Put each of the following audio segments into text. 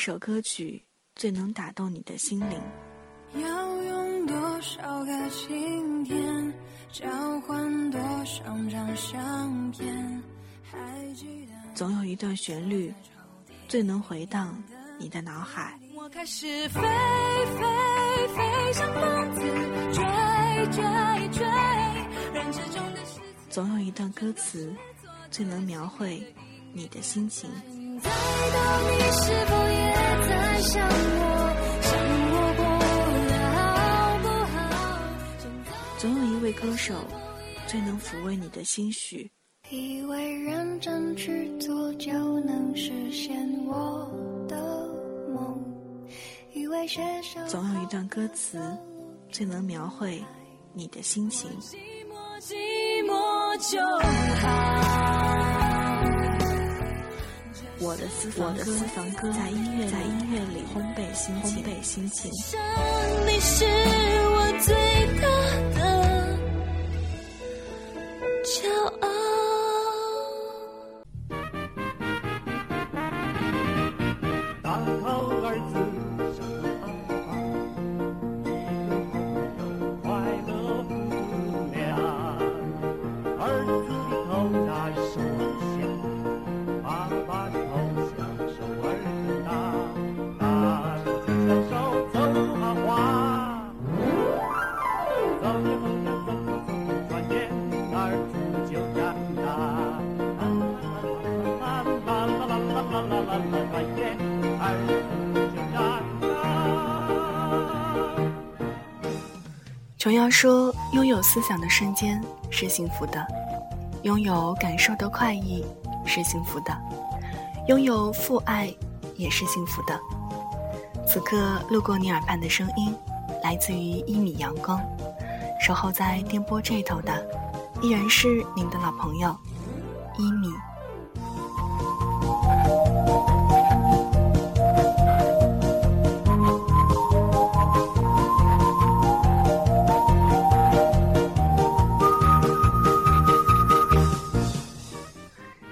首歌曲最能打动你的心灵？要用多少个晴天交换多少张相片？还记得总有一段旋律最能回荡你的脑海。我开始飞飞飞，像疯子追追追，人之中的。总有一段歌词最能描绘你的心情。现在的你是否也在想我？想我不好？总有一位歌手最能抚慰你的心绪。以为认真去做就能实现我的梦，以为写首总有一段歌词最能描绘你的心情。寂寞寂寞就好。我的私房歌，在音乐在音乐里烘焙心情，琼瑶说：“拥有思想的瞬间是幸福的，拥有感受的快意是幸福的，拥有父爱也是幸福的。”此刻路过你耳畔的声音，来自于一米阳光，守候在电波这头的，依然是您的老朋友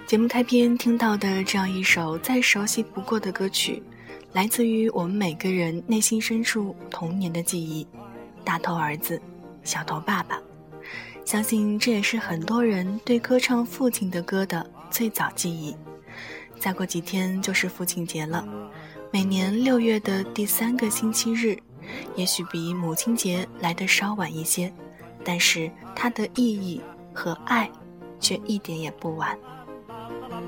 节目开篇听到的这样一首再熟悉不过的歌曲，来自于我们每个人内心深处童年的记忆，《大头儿子，小头爸爸》。相信这也是很多人对歌唱父亲的歌的最早记忆。再过几天就是父亲节了，每年六月的第三个星期日，也许比母亲节来得稍晚一些，但是它的意义和爱却一点也不晚。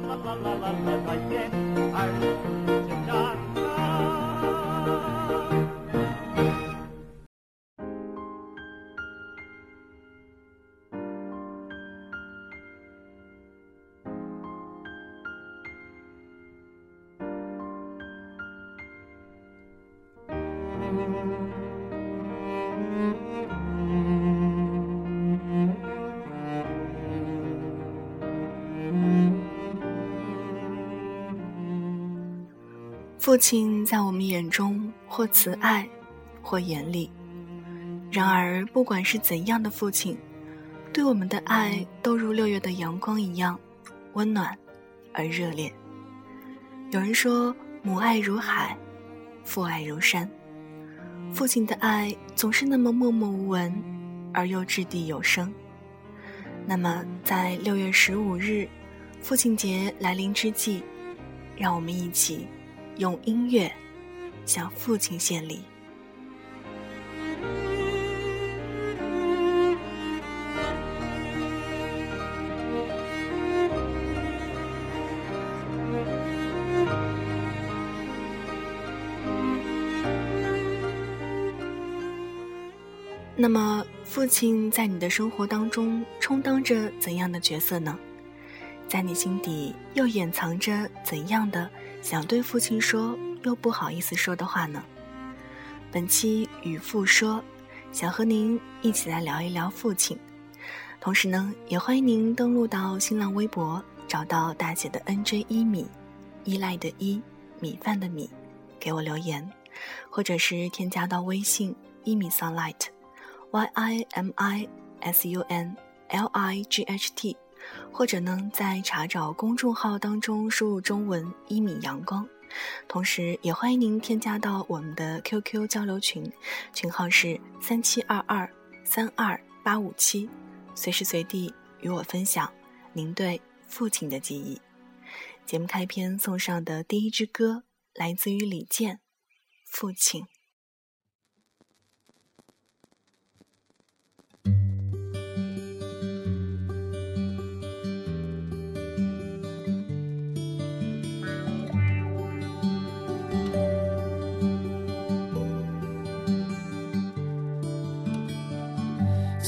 la la la la la la yeah. 父亲在我们眼中或慈爱，或严厉。然而，不管是怎样的父亲，对我们的爱都如六月的阳光一样温暖而热烈。有人说，母爱如海，父爱如山。父亲的爱总是那么默默无闻，而又掷地有声。那么，在六月十五日，父亲节来临之际，让我们一起。用音乐向父亲献礼。那么，父亲在你的生活当中充当着怎样的角色呢？在你心底又掩藏着怎样的？想对父亲说又不好意思说的话呢？本期与父说，想和您一起来聊一聊父亲。同时呢，也欢迎您登录到新浪微博，找到大写的 NJ 一米，依赖的依，米饭的米，给我留言，或者是添加到微信一米 sunlight，Y I M I S U N L I G H T。或者呢，在查找公众号当中输入中文“一米阳光”，同时也欢迎您添加到我们的 QQ 交流群，群号是三七二二三二八五七，随时随地与我分享您对父亲的记忆。节目开篇送上的第一支歌来自于李健，《父亲》。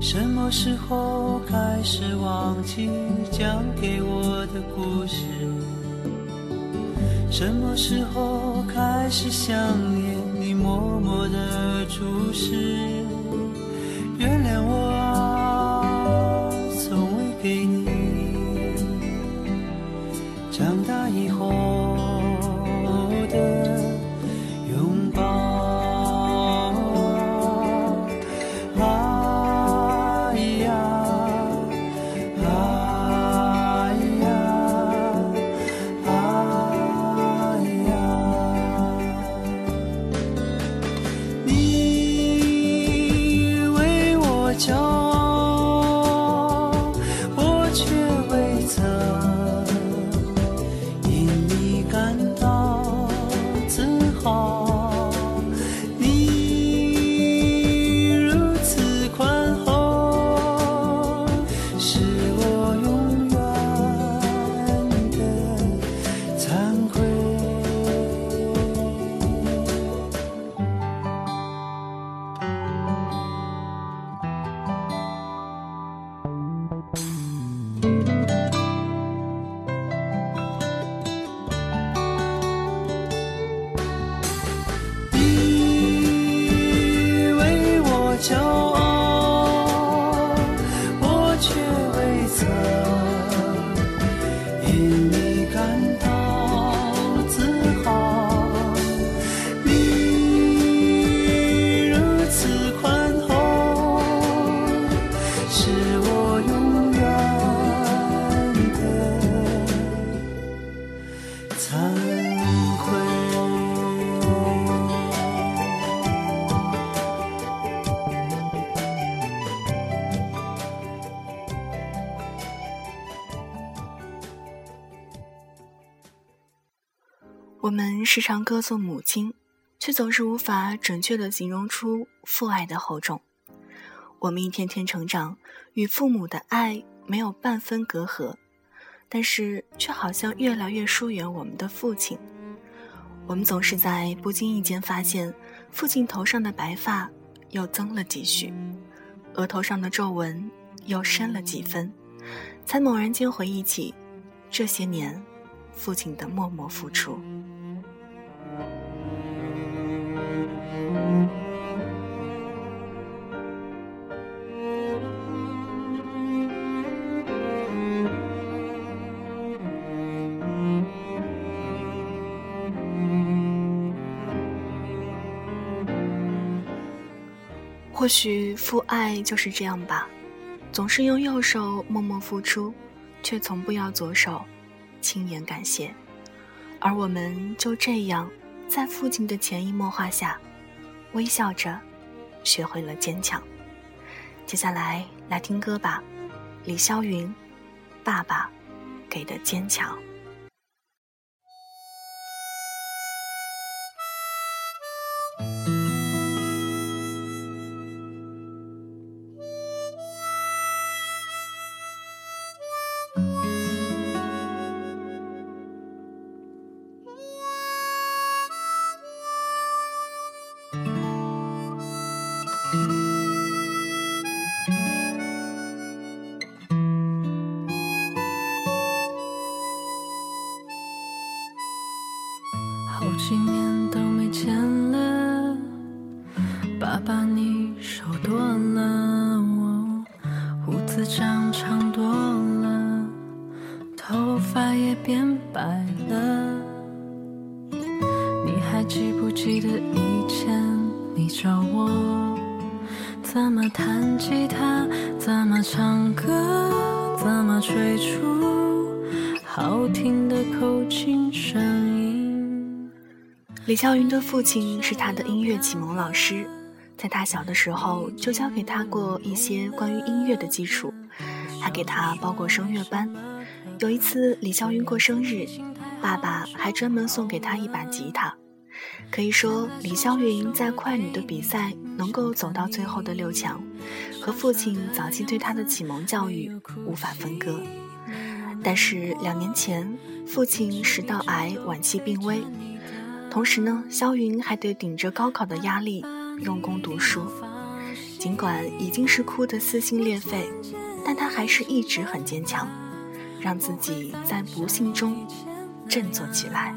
什么时候开始忘记讲给我的故事？什么时候开始想念你默默的注视？原谅我时常歌颂母亲，却总是无法准确地形容出父爱的厚重。我们一天天成长，与父母的爱没有半分隔阂，但是却好像越来越疏远我们的父亲。我们总是在不经意间发现，父亲头上的白发又增了几许，额头上的皱纹又深了几分，才猛然间回忆起这些年父亲的默默付出。或许父爱就是这样吧，总是用右手默默付出，却从不要左手轻言感谢，而我们就这样在父亲的潜移默化下，微笑着学会了坚强。接下来来听歌吧，李霄云，《爸爸给的坚强》。好几年都没见了，爸爸你瘦多了，胡子长长多了，头发也变白了。你还记不记得以前你教我怎么弹吉他，怎么唱歌，怎么吹出？李霄云的父亲是他的音乐启蒙老师。在他小的时候，就教给他过一些关于音乐的基础，还给他报过声乐班。有一次李霄云过生日，爸爸还专门送给他一把吉他。可以说，李霄云在快女的比赛能够走到最后的六强，和父亲早期对他的启蒙教育无法分割。但是两年前，父亲食道癌晚期病危，同时呢，肖云还得顶着高考的压力。用功读书，尽管已经是哭得撕心裂肺，但他还是一直很坚强，让自己在不幸中振作起来。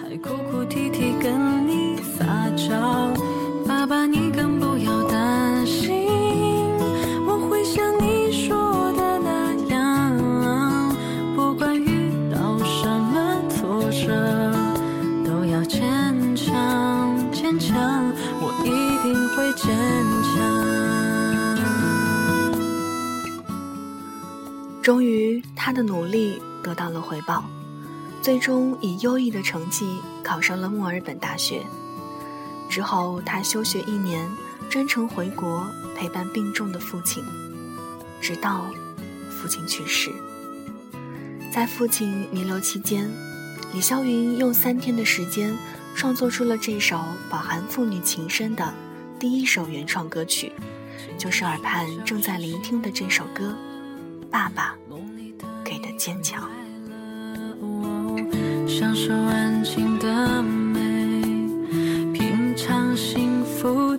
还哭哭啼啼跟你撒娇，终于，他的努力得到了回报，最终以优异的成绩考上了墨尔本大学。之后，他休学一年，专程回国陪伴病重的父亲，直到父亲去世。在父亲弥留期间，李霄云用三天的时间。创作出了这首饱含父女情深的第一首原创歌曲，就是耳畔正在聆听的这首歌《爸爸给的坚强》。享受安静的美，品尝幸福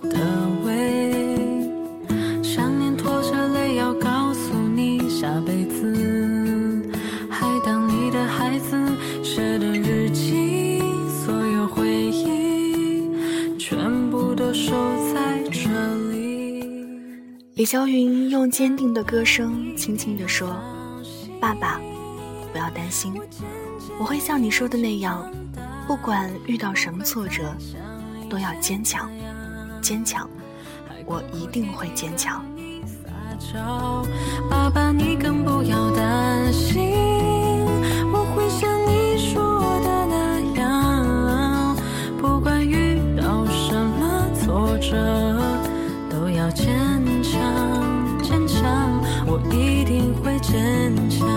李霄云用坚定的歌声轻轻地说：“爸爸，不要担心，我会像你说的那样，不管遇到什么挫折，都要坚强，坚强，我一定会坚强。”爸爸，你更不要担心，坚强。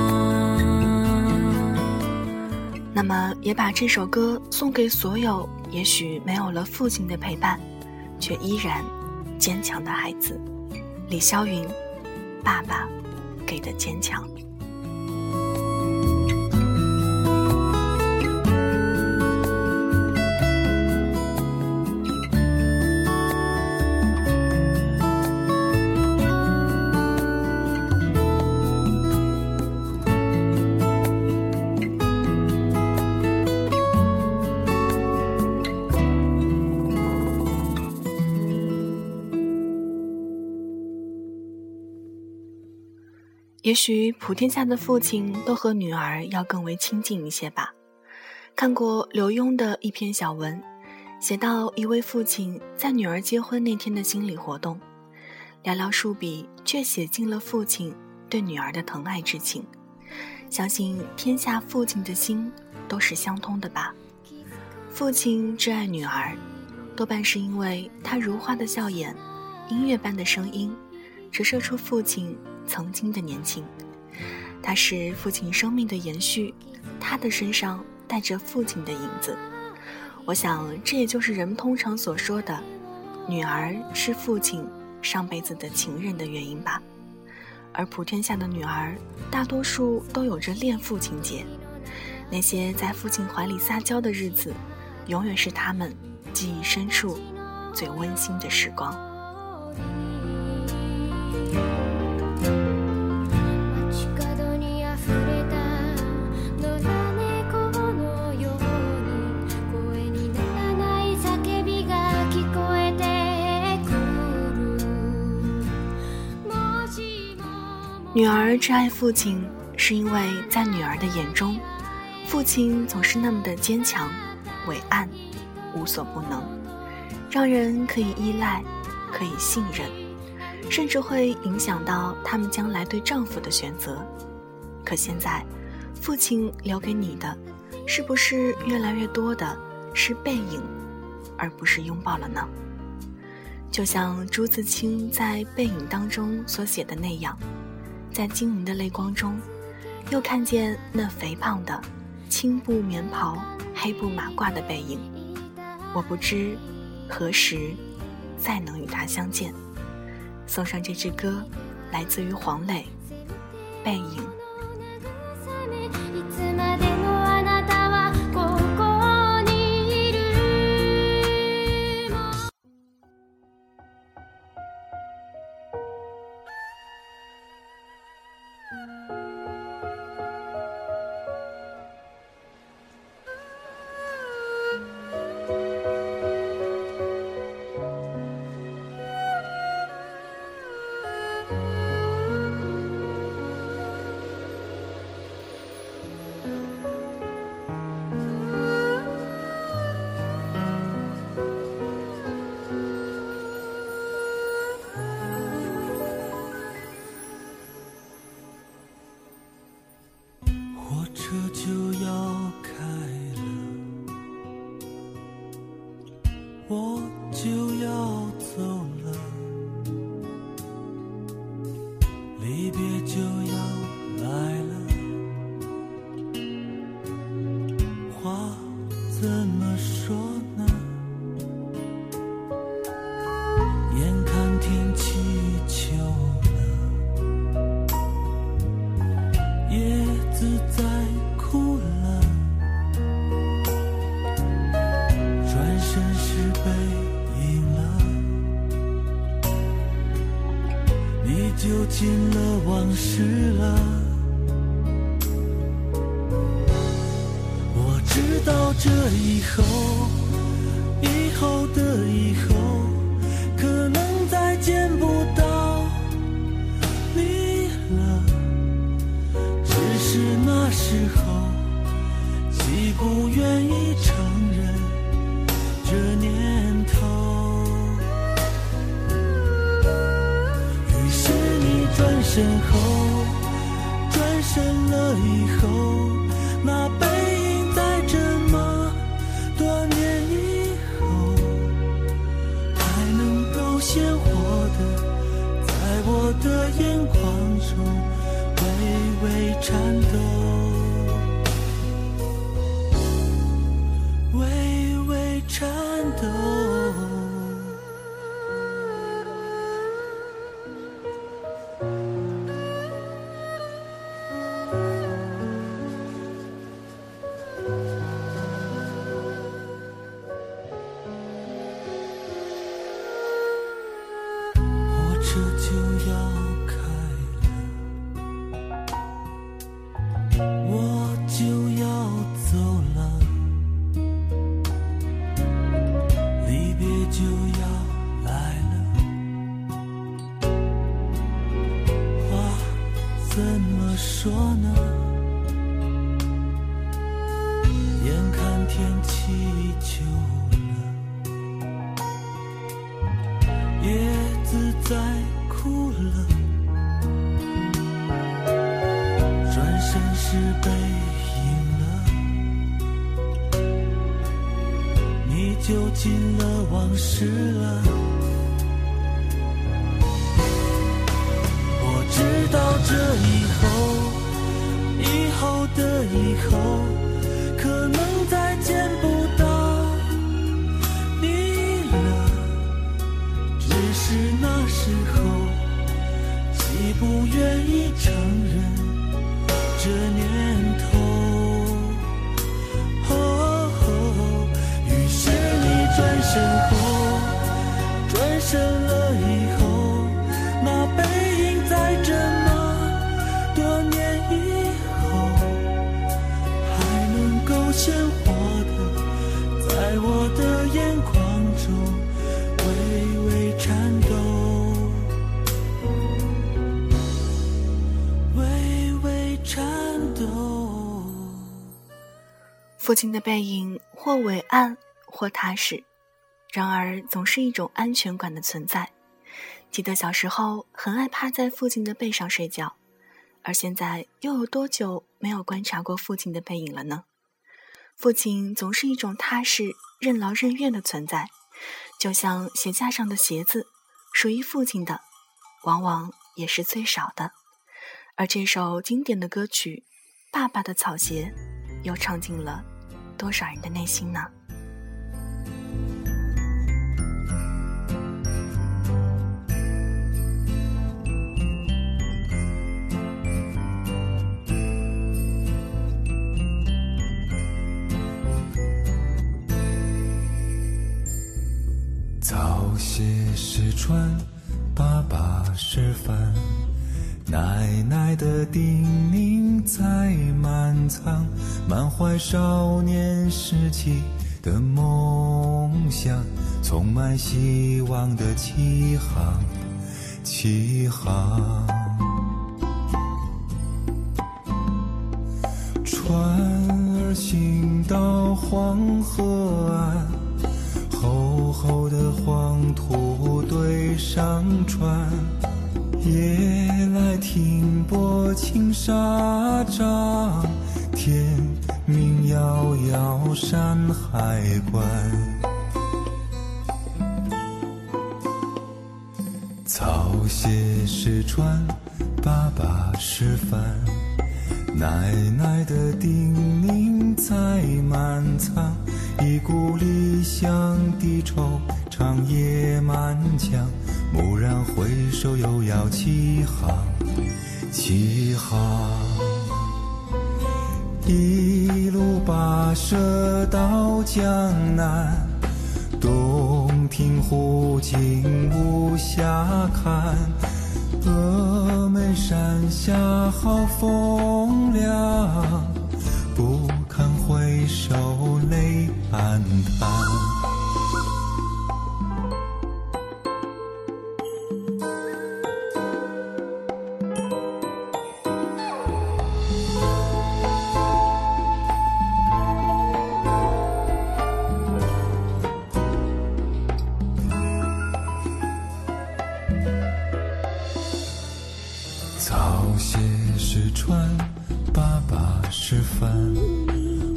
那么，也把这首歌送给所有也许没有了父亲的陪伴，却依然坚强的孩子，李霄云。爸爸给的坚强。也许普天下的父亲都和女儿要更为亲近一些吧。看过刘墉的一篇小文，写到一位父亲在女儿结婚那天的心理活动，寥寥数笔却写尽了父亲对女儿的疼爱之情。相信天下父亲的心都是相通的吧。父亲挚爱女儿，多半是因为他如花的笑颜，音乐般的声音，折射出父亲。曾经的年轻，他是父亲生命的延续，他的身上带着父亲的影子。我想，这也就是人们通常所说的“女儿是父亲上辈子的情人”的原因吧。而普天下的女儿，大多数都有着恋父情节。那些在父亲怀里撒娇的日子，永远是他们记忆深处最温馨的时光。女儿挚爱父亲，是因为在女儿的眼中，父亲总是那么的坚强、伟岸、无所不能，让人可以依赖、可以信任，甚至会影响到他们将来对丈夫的选择。可现在，父亲留给你的，是不是越来越多的是背影，而不是拥抱了呢？就像朱自清在《背影》当中所写的那样，在晶莹的泪光中，又看见那肥胖的青布棉袍、黑布马褂的背影。我不知何时再能与他相见。送上这支歌，来自于黄磊，《背影》。不愿意承认这念头，于是你转身后，转身了以后，你就进了往事了。我知道这以后，以后的以后，可能再见不父亲的背影或伟岸，或踏实，然而总是一种安全感的存在。记得小时候很爱趴在父亲的背上睡觉，而现在又有多久没有观察过父亲的背影了呢？父亲总是一种踏实、任劳任怨的存在，就像鞋架上的鞋子，属于父亲的，往往也是最少的。而这首经典的歌曲《爸爸的草鞋》，又唱进了多少人的内心呢？草鞋是穿，爸爸是帆，奶奶的叮咛在满仓，满怀少年时期的梦想，充满希望的起航，起航。船儿行到黄河岸，厚厚的黄土堆上船，夜来停泊青纱帐，天明遥遥山海关。草鞋是船，爸爸是帆。奶奶的叮咛在满仓，一股理想的愁，长夜满腔。蓦然回首，又要起航，起航。一路跋涉到江南，洞庭湖景无暇看。峨眉山下好风凉，不堪回首泪暗淡。草鞋是船，爸爸是帆，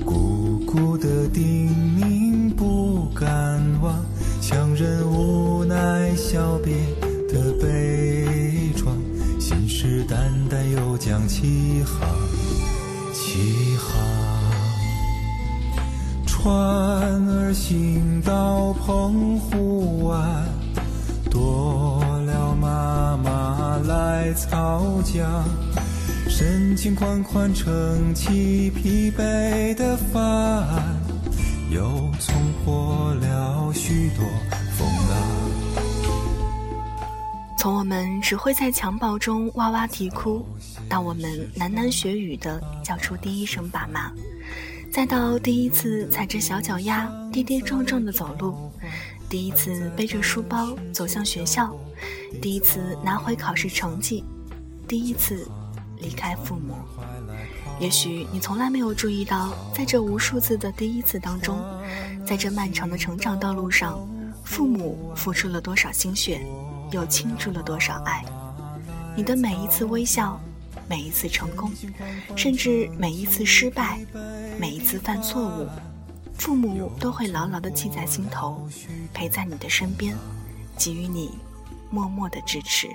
姑姑的叮咛不敢忘，强忍无奈小别的悲怆，信誓旦旦又将起航，起航。船儿行到澎湖湾，多来操桨，深情款款撑起疲惫的帆，又冲破了许多风浪。从我们只会在襁褓中哇哇啼哭，到我们喃喃学语的叫出第一声爸妈，再到第一次踩着小脚丫跌跌撞撞的走路，第一次背着书包走向学校，第一次拿回考试成绩，第一次离开父母。也许你从来没有注意到，在这无数次的第一次当中，在这漫长的成长道路上，父母付出了多少心血，又倾注了多少爱。你的每一次微笑，每一次成功，甚至每一次失败，每一次犯错误，父母都会牢牢地记在心头，陪在你的身边，给予你默默的支持。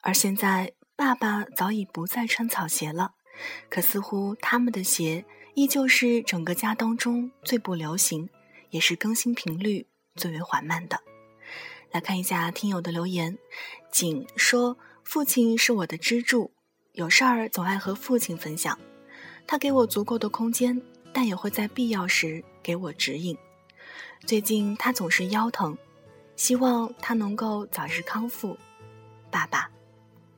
而现在，爸爸早已不再穿草鞋了，可似乎他们的鞋依旧是整个家当中最不流行，也是更新频率最为缓慢的。来看一下听友的留言，景说：“父亲是我的支柱，有事儿总爱和父亲分享，他给我足够的空间，但也会在必要时给我指引。最近他总是腰疼，希望他能够早日康复。爸爸。”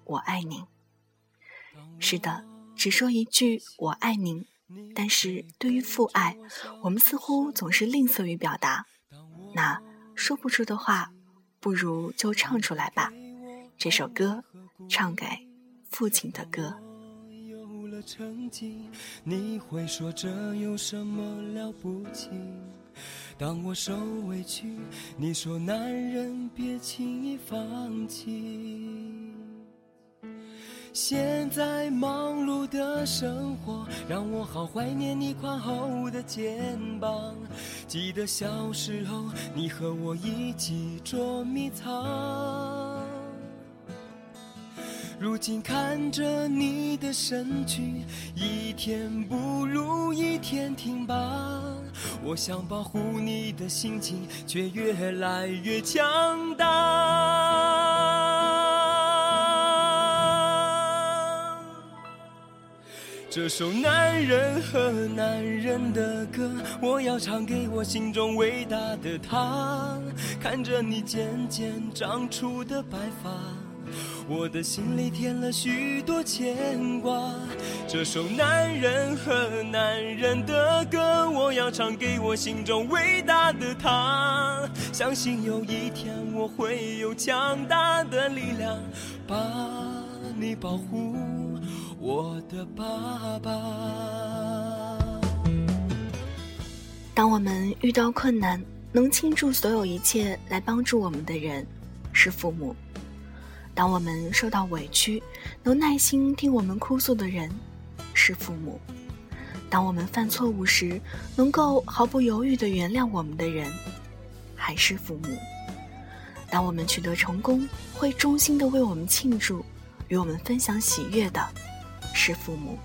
我爱您。是的，只说一句“我爱您”，但是对于父爱，我们似乎总是吝啬于表达。那说不出的话，不如就唱出来吧。这首歌，唱给父亲的歌。有了成绩，你会说这有什么了不起？当我受委屈，你说男人别轻易放弃。现在忙碌的生活，让我好怀念你宽厚的肩膀。记得小时候，你和我一起捉迷藏。如今看着你的身躯，一天不如一天挺拔。我想保护你的心情，却越来越强大。这首男人和男人的歌，我要唱给我心中伟大的他。看着你渐渐长出的白发。我的心里添了许多牵挂。这首男人和男人的歌，我要唱给我心中伟大的他。相信有一天我会有强大的力量，把你保护，我的爸爸。当我们遇到困难，能倾注所有一切来帮助我们的人，是父母。当我们受到委屈，能耐心听我们哭诉的人，是父母；当我们犯错误时，能够毫不犹豫地原谅我们的人，还是父母；当我们取得成功，会衷心地为我们庆祝，与我们分享喜悦的，是父母；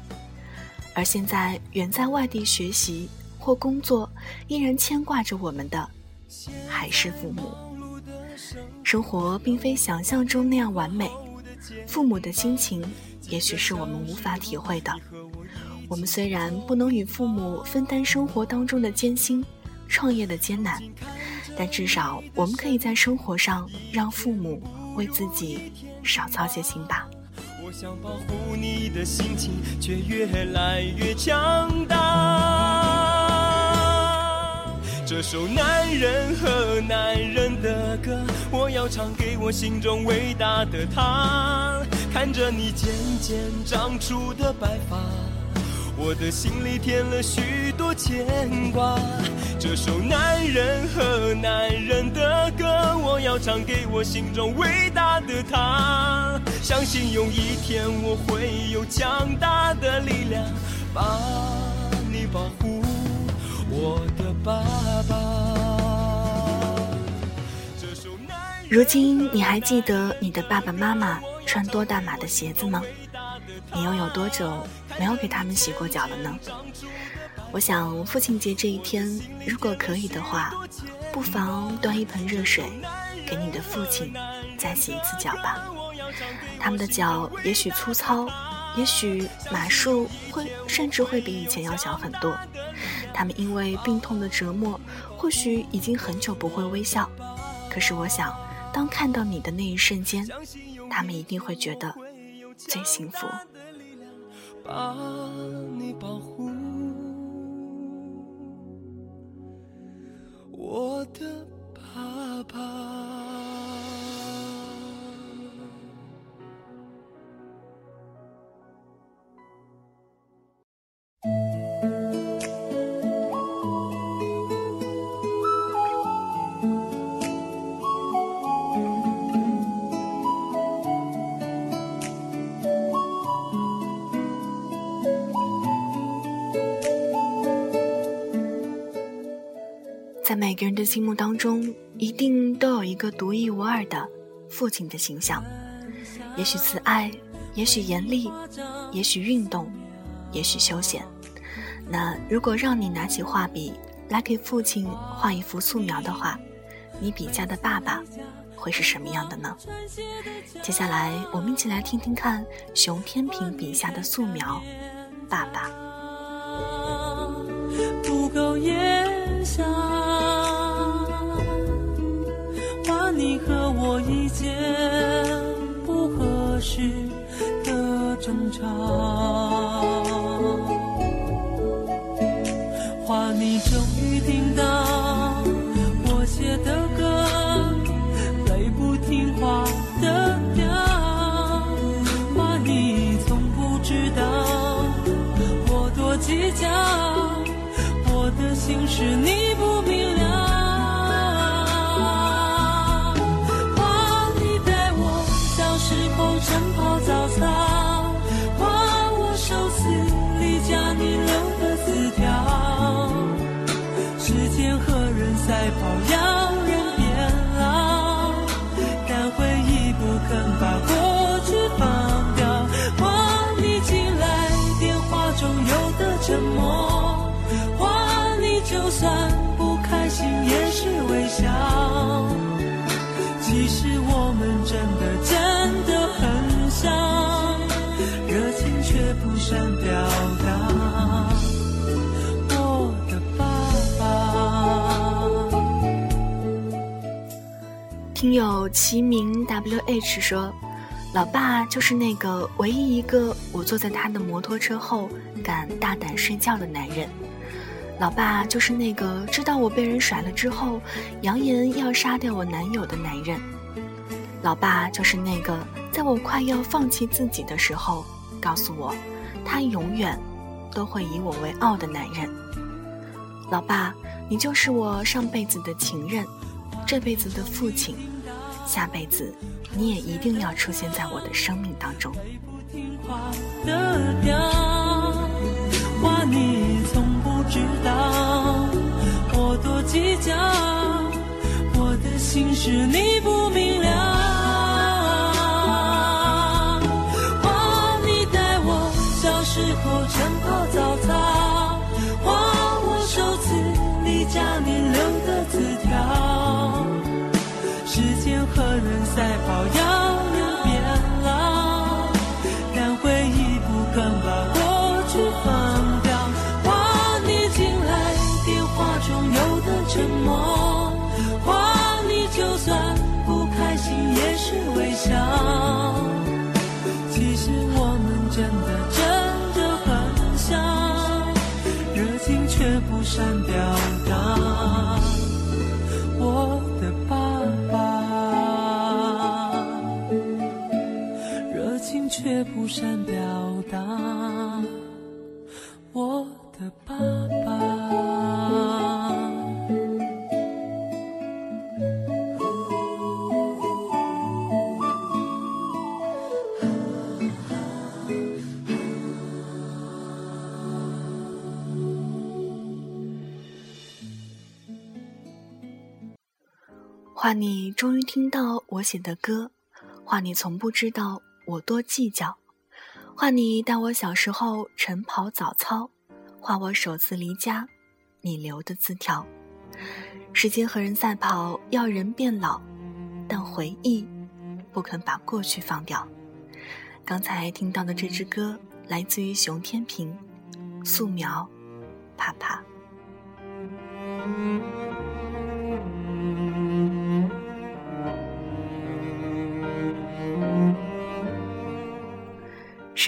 而现在远在外地学习或工作，依然牵挂着我们的，还是父母。生活并非想象中那样完美，父母的心情也许是我们无法体会的。我们虽然不能与父母分担生活当中的艰辛、创业的艰难，但至少我们可以在生活上让父母为自己少操些心吧。我想保护你的心情，却越来越强大。这首男人和男人的歌，我要唱给我心中伟大的他。看着你渐渐长出的白发，我的心里添了许多牵挂。这首男人和男人的歌，我要唱给我心中伟大的他。相信有一天我会有强大的力量，把如今你还记得你的爸爸妈妈穿多大码的鞋子吗？你又有多久没有给他们洗过脚了呢？我想父亲节这一天，如果可以的话，不妨端一盆热水，给你的父亲再洗一次脚吧。他们的脚也许粗糙，也许码数会甚至会比以前要小很多。他们因为病痛的折磨，或许已经很久不会微笑。可是我想，当看到你的那一瞬间，他们一定会觉得最幸福。把你保护，我的爸爸。在每个人的心目当中，一定都有一个独一无二的父亲的形象。也许慈爱，也许严厉，也许运动，也许休闲。那如果让你拿起画笔来给父亲画一幅素描的话，你笔下的爸爸会是什么样的呢？接下来，我们一起来听听看熊天平笔下的素描，爸爸。不够也想长天和人赛跑，要听友齐名 W H 说，老爸就是那个唯一一个我坐在他的摩托车后敢大胆睡觉的男人。老爸就是那个知道我被人甩了之后，扬言要杀掉我男友的男人。老爸就是那个在我快要放弃自己的时候，告诉我，他永远都会以我为傲的男人。老爸，你就是我上辈子的情人，这辈子的父亲，下辈子你也一定要出现在我的生命当中。听话的调，话你从不知道，我多计较，我的心事你不善表达。我的爸爸，热情却不善表话你终于听到我写的歌，话你从不知道我多计较，话你带我小时候晨跑早操，画我首次离家，你留的字条。时间和人赛跑，要人变老，但回忆不肯把过去放掉。刚才听到的这支歌来自于熊天平，《素描》，啪啪。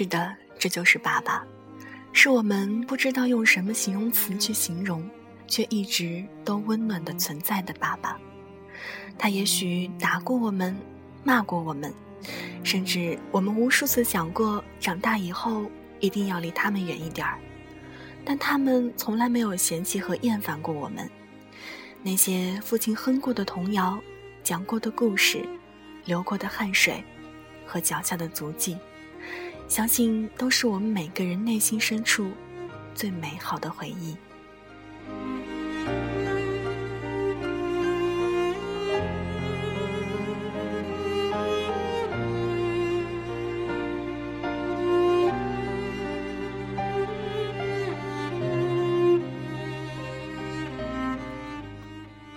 是的，这就是爸爸，是我们不知道用什么形容词去形容，却一直都温暖的存在的爸爸。他也许打过我们，骂过我们，甚至我们无数次想过长大以后一定要离他们远一点儿，但他们从来没有嫌弃和厌烦过我们。那些父亲哼过的童谣，讲过的故事，流过的汗水，和脚下的足迹。相信都是我们每个人内心深处最美好的回忆。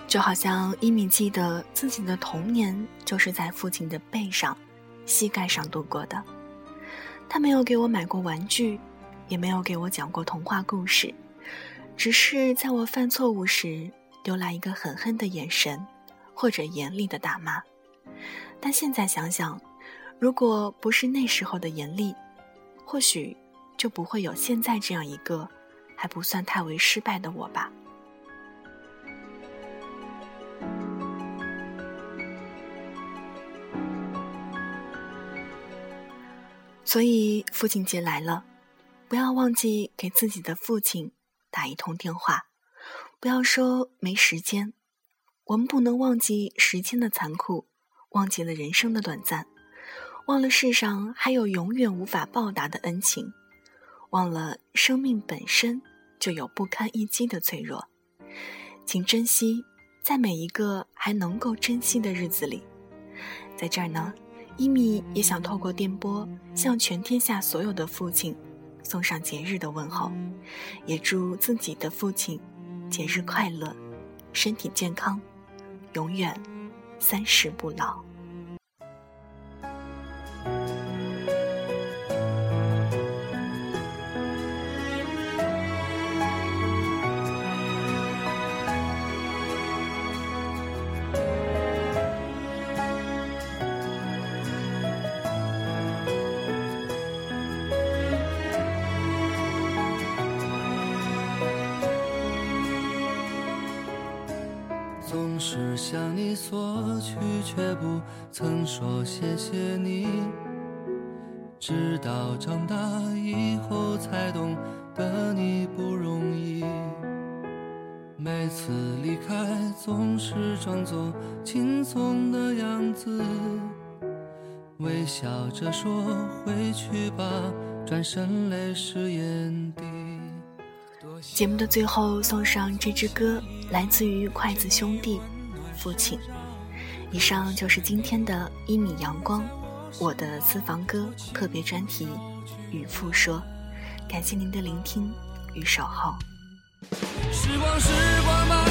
就好像伊米记得自己的童年就是在父亲的背上、膝盖上度过的。他没有给我买过玩具，也没有给我讲过童话故事，只是在我犯错误时丢来一个狠狠的眼神，或者严厉的大骂。但现在想想，如果不是那时候的严厉，或许就不会有现在这样一个还不算太为失败的我吧。所以父亲节来了，不要忘记给自己的父亲打一通电话，不要说没时间，我们不能忘记时间的残酷，忘记了人生的短暂，忘了世上还有永远无法报答的恩情，忘了生命本身就有不堪一击的脆弱。请珍惜，在每一个还能够珍惜的日子里。在这儿呢，伊米也想透过电波向全天下所有的父亲送上节日的问候，也祝自己的父亲节日快乐，身体健康，永远三十不老。曾说谢谢你。直到长大以后，才懂得你不容易。每次离开，总是装作轻松的样子，微笑着说回去吧，转身泪湿眼底。节目的最后送上这支歌，来自于筷子兄弟，《父亲》。以上就是今天的一米阳光，我的私房歌特别专题《与父说》，感谢您的聆听与守候。时光，时光慢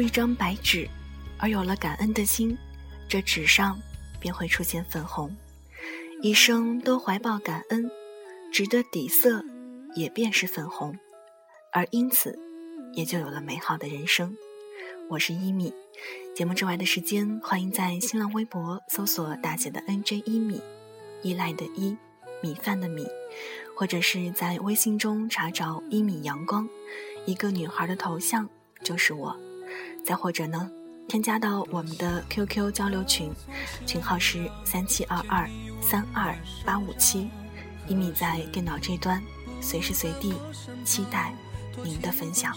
一张白纸，而有了感恩的心，这纸上便会出现粉红。一生都怀抱感恩，纸的底色也便是粉红，而因此也就有了美好的人生。我是一米，节目之外的时间，欢迎在新浪微博搜索大写的 NJ 一米，依赖的依，米饭的米，或者是在微信中查找一米阳光，一个女孩的头像就是我。再或者呢，添加到我们的 QQ 交流群，群号是三七二二三二八五七，一米在电脑这端，随时随地期待您的分享。